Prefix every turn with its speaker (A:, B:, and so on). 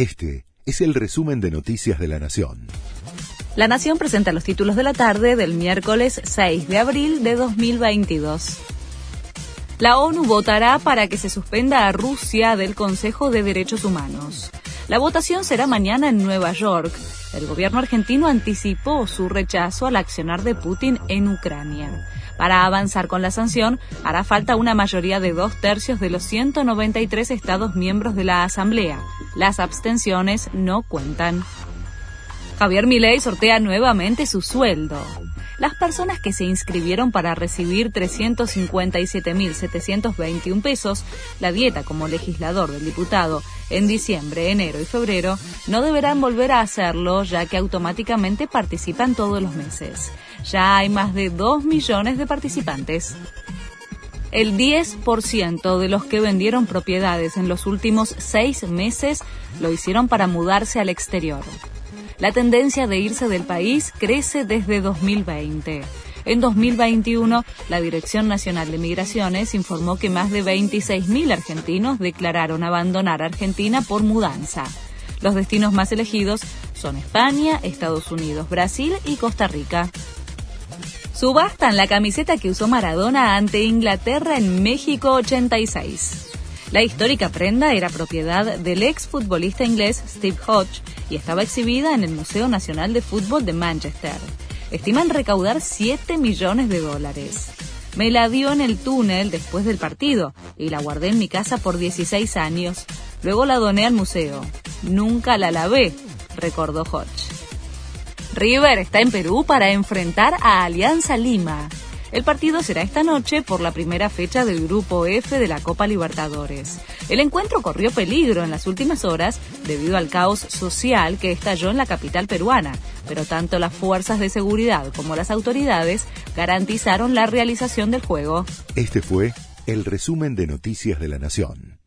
A: Este es el resumen de Noticias de la Nación.
B: La Nación presenta los títulos de la tarde del miércoles 6 de abril de 2022. La ONU votará para que se suspenda a Rusia del Consejo de Derechos Humanos. La votación será mañana en Nueva York. El gobierno argentino anticipó su rechazo al accionar de Putin en Ucrania. Para avanzar con la sanción, hará falta una mayoría de dos tercios de los 193 Estados miembros de la Asamblea. Las abstenciones no cuentan. Javier Milei sortea nuevamente su sueldo. Las personas que se inscribieron para recibir 357.721 pesos, la dieta como legislador del diputado, en diciembre, enero y febrero, no deberán volver a hacerlo ya que automáticamente participan todos los meses. Ya hay más de 2 millones de participantes. El 10% de los que vendieron propiedades en los últimos seis meses lo hicieron para mudarse al exterior. La tendencia de irse del país crece desde 2020. En 2021, la Dirección Nacional de Migraciones informó que más de 26.000 argentinos declararon abandonar Argentina por mudanza. Los destinos más elegidos son España, Estados Unidos, Brasil y Costa Rica. Subastan la camiseta que usó Maradona ante Inglaterra en México 86. La histórica prenda era propiedad del ex futbolista inglés Steve Hodge y estaba exhibida en el Museo Nacional de Fútbol de Manchester. Estiman recaudar 7 millones de dólares. Me la dio en el túnel después del partido y la guardé en mi casa por 16 años. Luego la doné al museo. Nunca la lavé, recordó Hodge. River está en Perú para enfrentar a Alianza Lima. El partido será esta noche por la primera fecha del Grupo F de la Copa Libertadores. El encuentro corrió peligro en las últimas horas debido al caos social que estalló en la capital peruana, pero tanto las fuerzas de seguridad como las autoridades garantizaron la realización del juego.
A: Este fue el resumen de Noticias de la Nación.